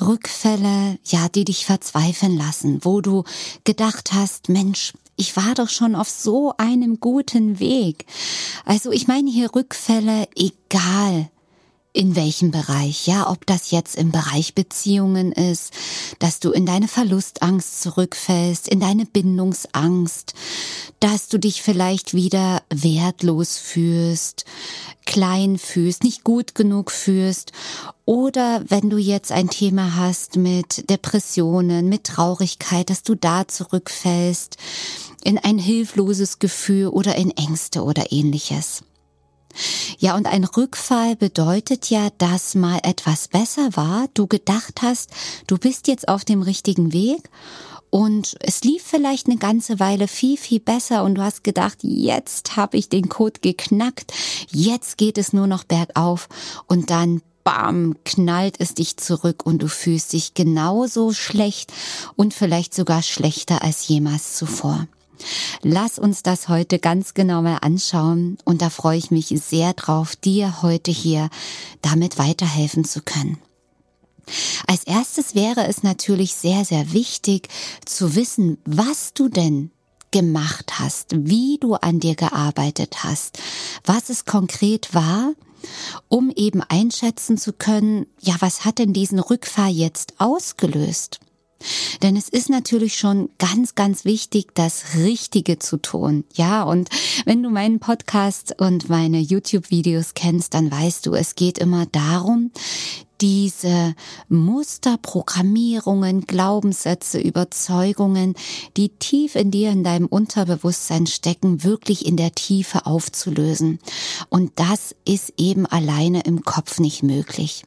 Rückfälle, ja, die dich verzweifeln lassen, wo du gedacht hast, Mensch, ich war doch schon auf so einem guten Weg. Also ich meine hier Rückfälle, egal in welchem Bereich, ja, ob das jetzt im Bereich Beziehungen ist, dass du in deine Verlustangst zurückfällst, in deine Bindungsangst, dass du dich vielleicht wieder wertlos fühlst, klein fühlst, nicht gut genug fühlst oder wenn du jetzt ein Thema hast mit Depressionen, mit Traurigkeit, dass du da zurückfällst in ein hilfloses Gefühl oder in Ängste oder ähnliches. Ja, und ein Rückfall bedeutet ja, dass mal etwas besser war, du gedacht hast, du bist jetzt auf dem richtigen Weg. Und es lief vielleicht eine ganze Weile viel, viel besser und du hast gedacht, jetzt habe ich den Code geknackt, jetzt geht es nur noch bergauf. Und dann bam, knallt es dich zurück und du fühlst dich genauso schlecht und vielleicht sogar schlechter als jemals zuvor. Lass uns das heute ganz genau mal anschauen und da freue ich mich sehr drauf, dir heute hier damit weiterhelfen zu können. Als erstes wäre es natürlich sehr, sehr wichtig zu wissen, was du denn gemacht hast, wie du an dir gearbeitet hast, was es konkret war, um eben einschätzen zu können, ja, was hat denn diesen Rückfall jetzt ausgelöst? Denn es ist natürlich schon ganz, ganz wichtig, das Richtige zu tun. Ja, und wenn du meinen Podcast und meine YouTube-Videos kennst, dann weißt du, es geht immer darum, diese Muster, Programmierungen, Glaubenssätze, Überzeugungen, die tief in dir, in deinem Unterbewusstsein stecken, wirklich in der Tiefe aufzulösen. Und das ist eben alleine im Kopf nicht möglich.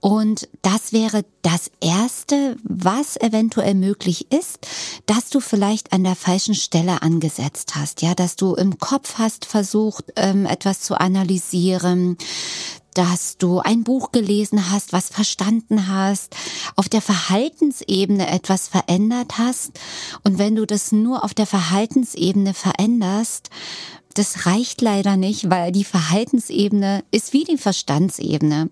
Und das wäre das Erste, was eventuell möglich ist, dass du vielleicht an der falschen Stelle angesetzt hast, ja, dass du im Kopf hast versucht, ähm, etwas zu analysieren, dass du ein Buch gelesen hast, was verstanden hast, auf der Verhaltensebene etwas verändert hast. Und wenn du das nur auf der Verhaltensebene veränderst, das reicht leider nicht, weil die Verhaltensebene ist wie die Verstandsebene.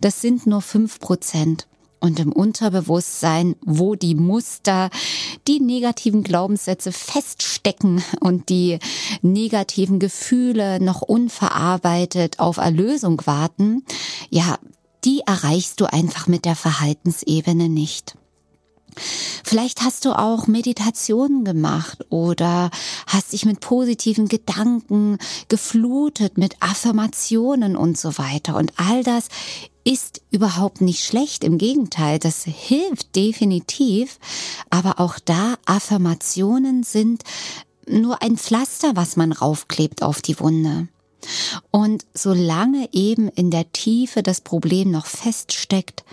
Das sind nur fünf Prozent. Und im Unterbewusstsein, wo die Muster, die negativen Glaubenssätze feststecken und die negativen Gefühle noch unverarbeitet auf Erlösung warten, ja, die erreichst du einfach mit der Verhaltensebene nicht. Vielleicht hast du auch Meditationen gemacht oder hast dich mit positiven Gedanken geflutet, mit Affirmationen und so weiter. Und all das ist überhaupt nicht schlecht. Im Gegenteil, das hilft definitiv. Aber auch da Affirmationen sind nur ein Pflaster, was man raufklebt auf die Wunde. Und solange eben in der Tiefe das Problem noch feststeckt,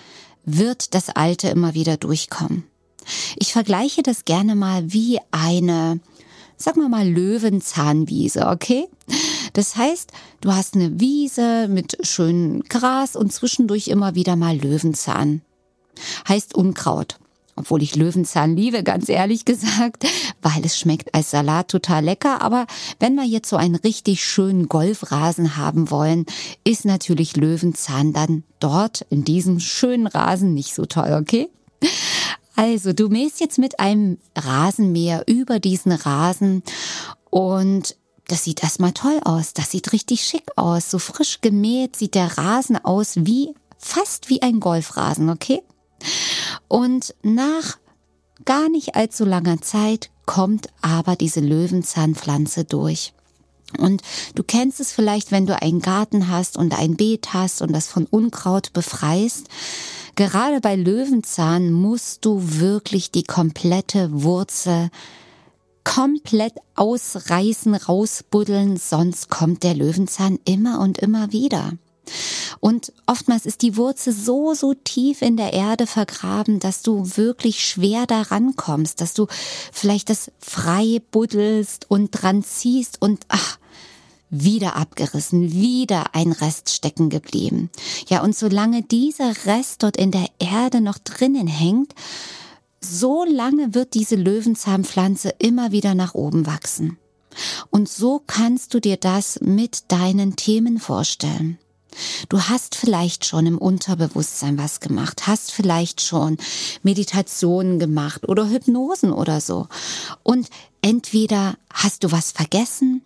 wird das Alte immer wieder durchkommen. Ich vergleiche das gerne mal wie eine, sagen wir mal, Löwenzahnwiese, okay? Das heißt, du hast eine Wiese mit schönem Gras und zwischendurch immer wieder mal Löwenzahn. Heißt Unkraut. Obwohl ich Löwenzahn liebe, ganz ehrlich gesagt, weil es schmeckt als Salat total lecker. Aber wenn wir jetzt so einen richtig schönen Golfrasen haben wollen, ist natürlich Löwenzahn dann dort in diesem schönen Rasen nicht so toll, okay? Also, du mähst jetzt mit einem Rasenmäher über diesen Rasen und das sieht erstmal toll aus. Das sieht richtig schick aus. So frisch gemäht sieht der Rasen aus wie, fast wie ein Golfrasen, okay? Und nach gar nicht allzu langer Zeit kommt aber diese Löwenzahnpflanze durch. Und du kennst es vielleicht, wenn du einen Garten hast und ein Beet hast und das von Unkraut befreist. Gerade bei Löwenzahn musst du wirklich die komplette Wurzel komplett ausreißen, rausbuddeln, sonst kommt der Löwenzahn immer und immer wieder. Und oftmals ist die Wurzel so, so tief in der Erde vergraben, dass du wirklich schwer daran kommst, dass du vielleicht das frei buddelst und dran ziehst und ach, wieder abgerissen, wieder ein Rest stecken geblieben. Ja, und solange dieser Rest dort in der Erde noch drinnen hängt, so lange wird diese Löwenzahnpflanze immer wieder nach oben wachsen. Und so kannst du dir das mit deinen Themen vorstellen. Du hast vielleicht schon im Unterbewusstsein was gemacht, hast vielleicht schon Meditationen gemacht oder Hypnosen oder so. Und entweder hast du was vergessen,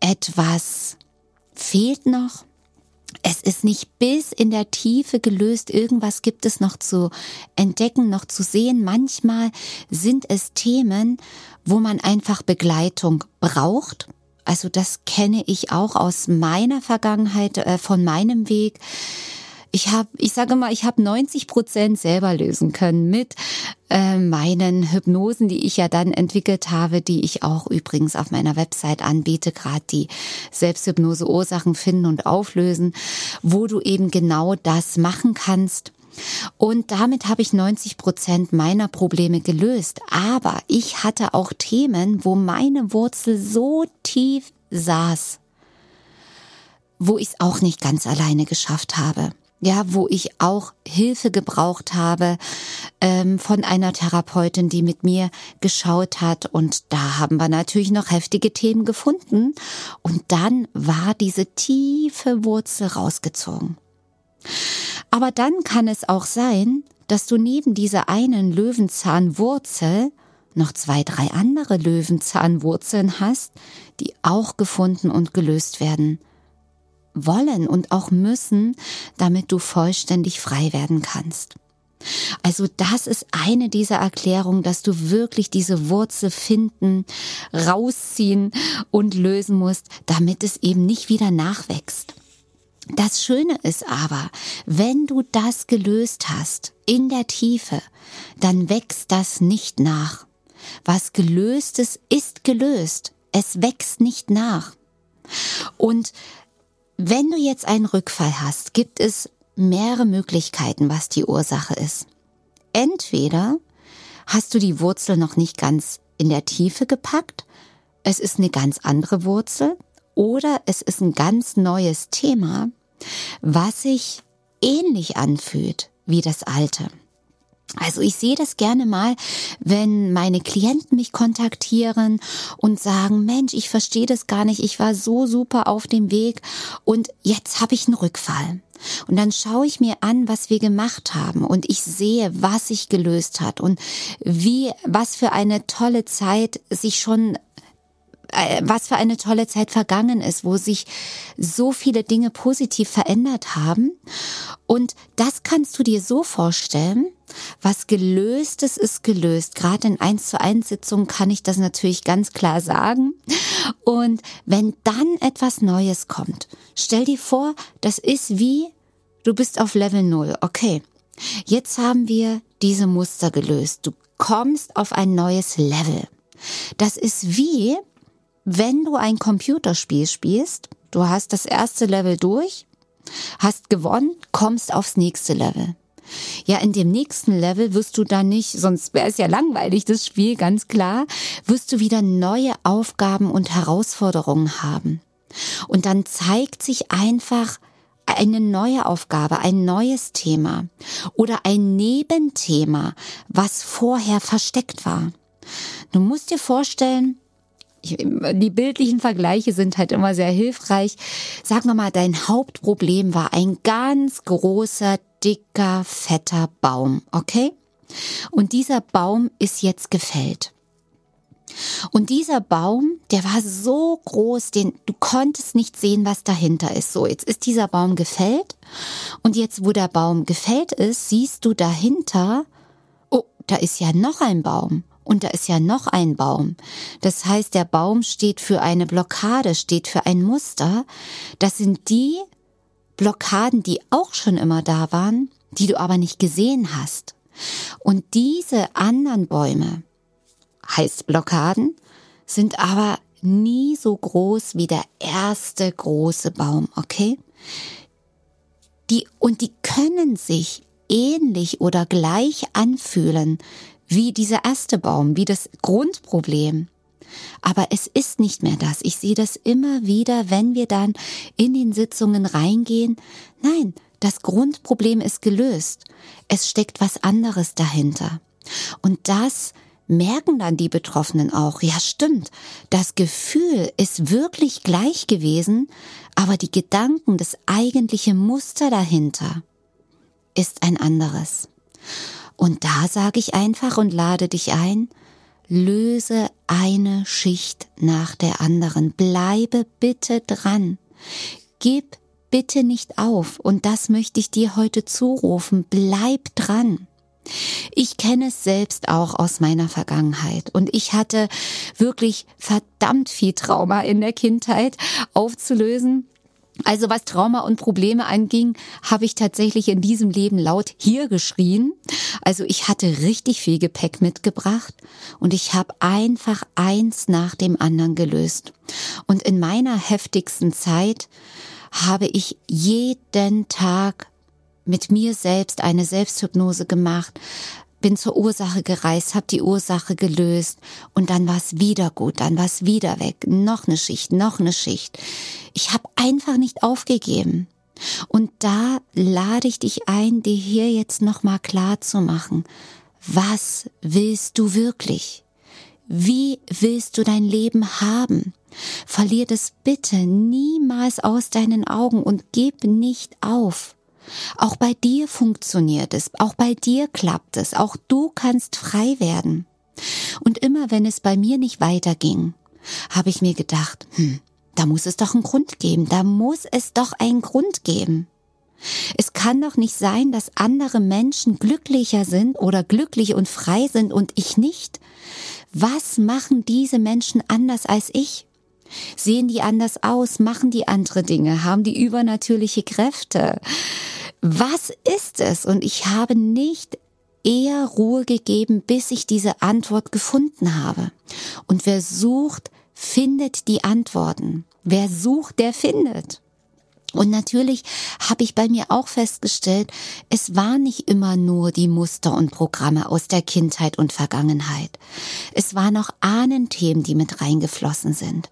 etwas fehlt noch, es ist nicht bis in der Tiefe gelöst, irgendwas gibt es noch zu entdecken, noch zu sehen. Manchmal sind es Themen, wo man einfach Begleitung braucht also das kenne ich auch aus meiner Vergangenheit, äh, von meinem Weg. Ich habe, ich sage mal, ich habe 90 Prozent selber lösen können mit äh, meinen Hypnosen, die ich ja dann entwickelt habe, die ich auch übrigens auf meiner Website anbiete, gerade die Selbsthypnose Ursachen finden und auflösen, wo du eben genau das machen kannst. Und damit habe ich 90 Prozent meiner Probleme gelöst. Aber ich hatte auch Themen, wo meine Wurzel so tief saß, wo ich es auch nicht ganz alleine geschafft habe. Ja, wo ich auch Hilfe gebraucht habe ähm, von einer Therapeutin, die mit mir geschaut hat. Und da haben wir natürlich noch heftige Themen gefunden. Und dann war diese tiefe Wurzel rausgezogen. Aber dann kann es auch sein, dass du neben dieser einen Löwenzahnwurzel noch zwei, drei andere Löwenzahnwurzeln hast, die auch gefunden und gelöst werden wollen und auch müssen, damit du vollständig frei werden kannst. Also das ist eine dieser Erklärungen, dass du wirklich diese Wurzel finden, rausziehen und lösen musst, damit es eben nicht wieder nachwächst. Das Schöne ist aber, wenn du das gelöst hast in der Tiefe, dann wächst das nicht nach. Was gelöst ist, ist gelöst. Es wächst nicht nach. Und wenn du jetzt einen Rückfall hast, gibt es mehrere Möglichkeiten, was die Ursache ist. Entweder hast du die Wurzel noch nicht ganz in der Tiefe gepackt, es ist eine ganz andere Wurzel, oder es ist ein ganz neues Thema, was sich ähnlich anfühlt wie das alte. Also ich sehe das gerne mal, wenn meine Klienten mich kontaktieren und sagen, Mensch, ich verstehe das gar nicht, ich war so super auf dem Weg und jetzt habe ich einen Rückfall. Und dann schaue ich mir an, was wir gemacht haben und ich sehe, was sich gelöst hat und wie, was für eine tolle Zeit sich schon äh, was für eine tolle Zeit vergangen ist, wo sich so viele Dinge positiv verändert haben. Und das kannst du dir so vorstellen, was gelöst ist, ist gelöst. Gerade in 1 zu 1 Sitzungen kann ich das natürlich ganz klar sagen. Und wenn dann etwas Neues kommt, stell dir vor, das ist wie, du bist auf Level 0. Okay. Jetzt haben wir diese Muster gelöst. Du kommst auf ein neues Level. Das ist wie, wenn du ein Computerspiel spielst, du hast das erste Level durch, hast gewonnen, kommst aufs nächste Level. Ja, in dem nächsten Level wirst du dann nicht, sonst wäre es ja langweilig, das Spiel, ganz klar, wirst du wieder neue Aufgaben und Herausforderungen haben. Und dann zeigt sich einfach eine neue Aufgabe, ein neues Thema oder ein Nebenthema, was vorher versteckt war. Du musst dir vorstellen, die bildlichen Vergleiche sind halt immer sehr hilfreich. Sagen wir mal, dein Hauptproblem war ein ganz großer, dicker, fetter Baum, okay? Und dieser Baum ist jetzt gefällt. Und dieser Baum, der war so groß, den du konntest nicht sehen, was dahinter ist. So, jetzt ist dieser Baum gefällt und jetzt, wo der Baum gefällt ist, siehst du dahinter, oh, da ist ja noch ein Baum und da ist ja noch ein Baum. Das heißt, der Baum steht für eine Blockade, steht für ein Muster. Das sind die Blockaden, die auch schon immer da waren, die du aber nicht gesehen hast. Und diese anderen Bäume, heißt Blockaden, sind aber nie so groß wie der erste große Baum, okay? Die, und die können sich ähnlich oder gleich anfühlen wie dieser erste Baum, wie das Grundproblem. Aber es ist nicht mehr das. Ich sehe das immer wieder, wenn wir dann in den Sitzungen reingehen. Nein, das Grundproblem ist gelöst. Es steckt was anderes dahinter. Und das merken dann die Betroffenen auch, ja stimmt, das Gefühl ist wirklich gleich gewesen, aber die Gedanken, das eigentliche Muster dahinter ist ein anderes. Und da sage ich einfach und lade dich ein, löse eine Schicht nach der anderen, bleibe bitte dran, gib bitte nicht auf, und das möchte ich dir heute zurufen, bleib dran. Ich kenne es selbst auch aus meiner Vergangenheit. Und ich hatte wirklich verdammt viel Trauma in der Kindheit aufzulösen. Also was Trauma und Probleme anging, habe ich tatsächlich in diesem Leben laut hier geschrien. Also ich hatte richtig viel Gepäck mitgebracht und ich habe einfach eins nach dem anderen gelöst. Und in meiner heftigsten Zeit habe ich jeden Tag mit mir selbst eine Selbsthypnose gemacht, bin zur Ursache gereist, habe die Ursache gelöst und dann war es wieder gut, dann war es wieder weg, noch eine Schicht, noch eine Schicht. Ich habe einfach nicht aufgegeben. Und da lade ich dich ein, dir hier jetzt nochmal klar zu machen, was willst du wirklich? Wie willst du dein Leben haben? Verlier das bitte niemals aus deinen Augen und gib nicht auf. Auch bei dir funktioniert es, auch bei dir klappt es, auch du kannst frei werden. Und immer wenn es bei mir nicht weiterging, habe ich mir gedacht, hm, da muss es doch einen Grund geben, da muss es doch einen Grund geben. Es kann doch nicht sein, dass andere Menschen glücklicher sind oder glücklich und frei sind und ich nicht. Was machen diese Menschen anders als ich? Sehen die anders aus? Machen die andere Dinge? Haben die übernatürliche Kräfte? Was ist es? Und ich habe nicht eher Ruhe gegeben, bis ich diese Antwort gefunden habe. Und wer sucht, findet die Antworten. Wer sucht, der findet. Und natürlich habe ich bei mir auch festgestellt, es war nicht immer nur die Muster und Programme aus der Kindheit und Vergangenheit. Es waren auch Ahnenthemen, die mit reingeflossen sind.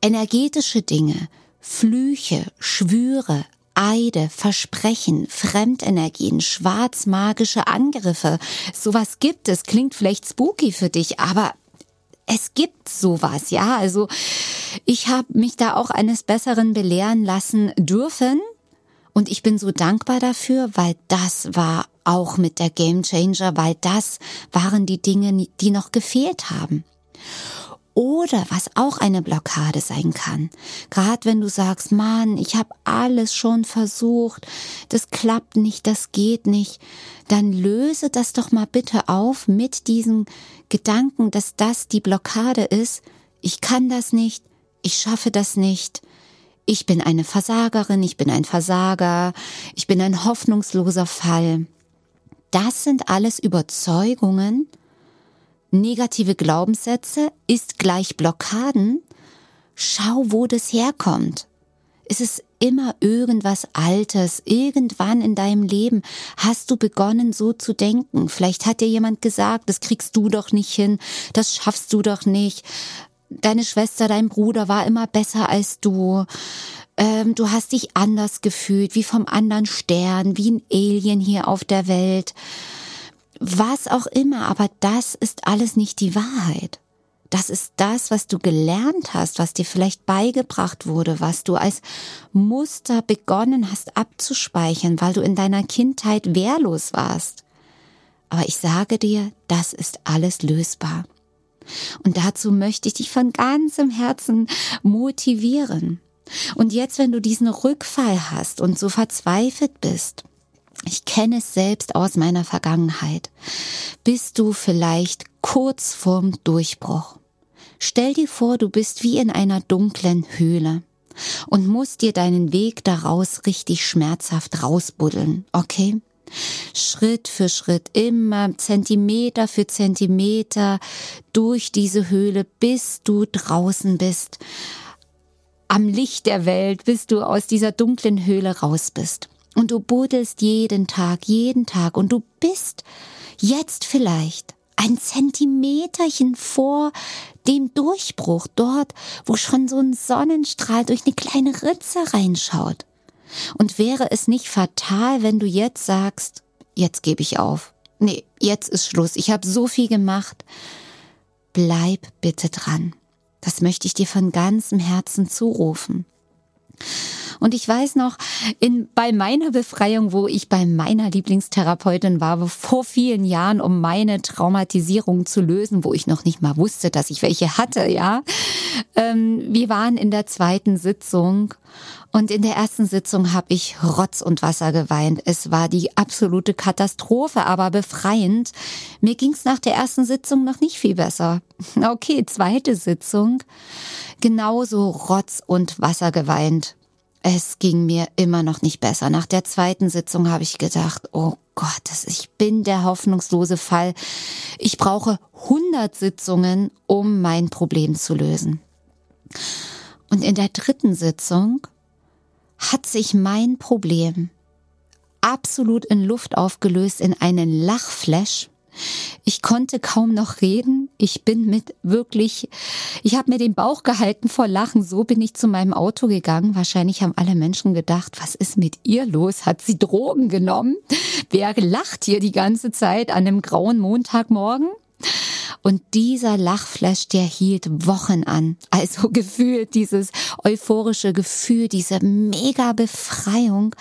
Energetische Dinge, Flüche, Schwüre, Eide, Versprechen, Fremdenergien, schwarzmagische Angriffe. Sowas gibt es. Klingt vielleicht spooky für dich, aber es gibt sowas, ja. Also ich habe mich da auch eines Besseren belehren lassen dürfen. Und ich bin so dankbar dafür, weil das war auch mit der Game Changer, weil das waren die Dinge, die noch gefehlt haben. Oder was auch eine Blockade sein kann, gerade wenn du sagst, Mann, ich habe alles schon versucht, das klappt nicht, das geht nicht, dann löse das doch mal bitte auf mit diesem Gedanken, dass das die Blockade ist. Ich kann das nicht, ich schaffe das nicht, ich bin eine Versagerin, ich bin ein Versager, ich bin ein hoffnungsloser Fall. Das sind alles Überzeugungen, negative Glaubenssätze ist gleich Blockaden, schau, wo das herkommt. Es ist immer irgendwas Altes. Irgendwann in deinem Leben hast du begonnen, so zu denken. Vielleicht hat dir jemand gesagt, das kriegst du doch nicht hin, das schaffst du doch nicht. Deine Schwester, dein Bruder war immer besser als du. Ähm, du hast dich anders gefühlt, wie vom anderen Stern, wie ein Alien hier auf der Welt was auch immer, aber das ist alles nicht die Wahrheit. Das ist das, was du gelernt hast, was dir vielleicht beigebracht wurde, was du als Muster begonnen hast abzuspeichern, weil du in deiner Kindheit wehrlos warst. Aber ich sage dir, das ist alles lösbar. Und dazu möchte ich dich von ganzem Herzen motivieren. Und jetzt, wenn du diesen Rückfall hast und so verzweifelt bist, Ich kenne es selbst aus meiner Vergangenheit. Bist du vielleicht kurz vorm Durchbruch? Stell dir vor, du bist wie in einer dunklen Höhle und musst dir deinen Weg daraus richtig schmerzhaft rausbuddeln, okay? Schritt für Schritt, immer Zentimeter für Zentimeter durch diese Höhle, bis du draußen bist, am Licht der Welt, bis du aus dieser dunklen Höhle raus bist. Und du buddelst jeden Tag, jeden Tag und du bist jetzt vielleicht ein Zentimeterchen vor dem Durchbruch, dort, wo schon so ein Sonnenstrahl durch eine kleine Ritze reinschaut. Und wäre es nicht fatal, wenn du jetzt sagst, jetzt gebe ich auf. Nee, jetzt ist Schluss. Ich habe so viel gemacht. Bleib bitte dran. Das möchte ich dir von ganzem Herzen zurufen. Und ich weiß noch, in, bei meiner Befreiung, wo ich bei meiner Lieblingstherapeutin war, vor vielen Jahren, um meine Traumatisierung zu lösen, wo ich noch nicht mal wusste, dass ich welche hatte, ja. Ähm, wir waren in der zweiten Sitzung und in der ersten Sitzung habe ich Rotz und Wasser geweint. Es war die absolute Katastrophe, aber befreiend. Mir ging's nach der ersten Sitzung noch nicht viel besser. Okay, zweite Sitzung. Genauso Rotz und Wasser geweint. Es ging mir immer noch nicht besser. Nach der zweiten Sitzung habe ich gedacht, oh Gott, ich bin der hoffnungslose Fall. Ich brauche 100 Sitzungen, um mein Problem zu lösen. Und in der dritten Sitzung hat sich mein Problem absolut in Luft aufgelöst in einen Lachflash ich konnte kaum noch reden. Ich bin mit wirklich, ich habe mir den Bauch gehalten vor Lachen. So bin ich zu meinem Auto gegangen. Wahrscheinlich haben alle Menschen gedacht, was ist mit ihr los? Hat sie Drogen genommen? Wer lacht hier die ganze Zeit an einem grauen Montagmorgen? Und dieser Lachflash, der hielt Wochen an. Also gefühlt dieses euphorische Gefühl, diese mega Befreiung.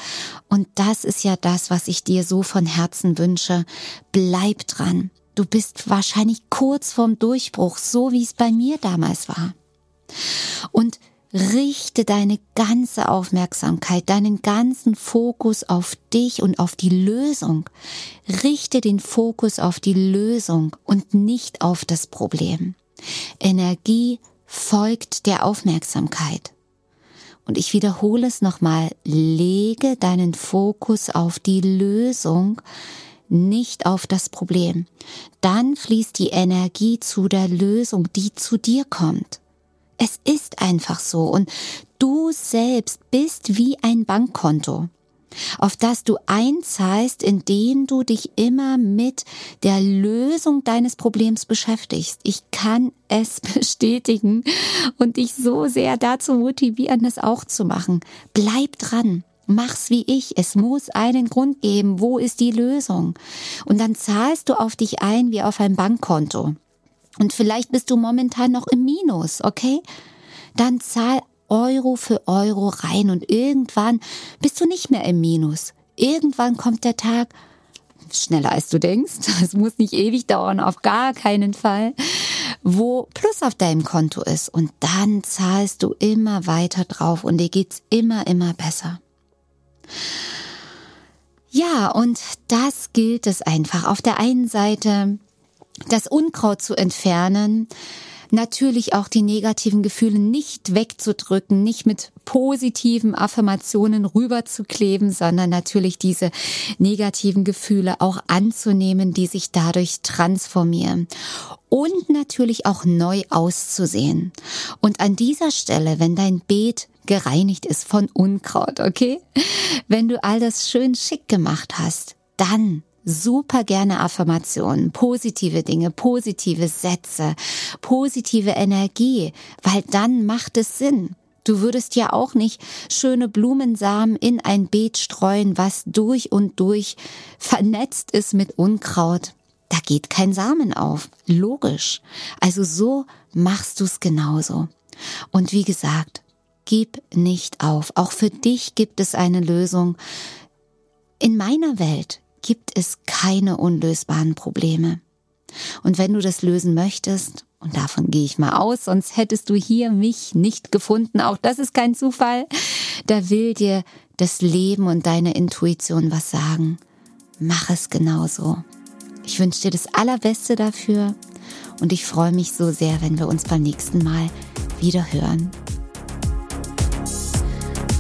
Und das ist ja das, was ich dir so von Herzen wünsche. Bleib dran. Du bist wahrscheinlich kurz vorm Durchbruch, so wie es bei mir damals war. Und richte deine ganze Aufmerksamkeit, deinen ganzen Fokus auf dich und auf die Lösung. Richte den Fokus auf die Lösung und nicht auf das Problem. Energie folgt der Aufmerksamkeit. Und ich wiederhole es nochmal, lege deinen Fokus auf die Lösung, nicht auf das Problem. Dann fließt die Energie zu der Lösung, die zu dir kommt. Es ist einfach so und du selbst bist wie ein Bankkonto, auf das du einzahlst, indem du dich immer mit der Lösung deines Problems beschäftigst. Ich kann es bestätigen und dich so sehr dazu motivieren, das auch zu machen. Bleib dran. Mach's wie ich. Es muss einen Grund geben. Wo ist die Lösung? Und dann zahlst du auf dich ein wie auf ein Bankkonto. Und vielleicht bist du momentan noch im Minus, okay? Dann zahl Euro für Euro rein und irgendwann bist du nicht mehr im Minus. Irgendwann kommt der Tag, schneller als du denkst, es muss nicht ewig dauern, auf gar keinen Fall, wo Plus auf deinem Konto ist und dann zahlst du immer weiter drauf und dir geht's immer, immer besser. Ja, und das gilt es einfach. Auf der einen Seite das Unkraut zu entfernen, natürlich auch die negativen Gefühle nicht wegzudrücken, nicht mit positiven Affirmationen rüberzukleben, sondern natürlich diese negativen Gefühle auch anzunehmen, die sich dadurch transformieren und natürlich auch neu auszusehen. Und an dieser Stelle, wenn dein Beet gereinigt ist von Unkraut, okay? Wenn du all das schön schick gemacht hast, dann super gerne Affirmationen, positive Dinge, positive Sätze, positive Energie, weil dann macht es Sinn. Du würdest ja auch nicht schöne Blumensamen in ein Beet streuen, was durch und durch vernetzt ist mit Unkraut. Da geht kein Samen auf. Logisch. Also so machst du es genauso. Und wie gesagt, gib nicht auf. Auch für dich gibt es eine Lösung. In meiner Welt gibt es keine unlösbaren Probleme. Und wenn du das lösen möchtest, und davon gehe ich mal aus, sonst hättest du hier mich nicht gefunden, auch das ist kein Zufall, da will dir das Leben und deine Intuition was sagen. mach es genauso. Ich wünsche dir das Allerbeste dafür und ich freue mich so sehr, wenn wir uns beim nächsten Mal wieder hören.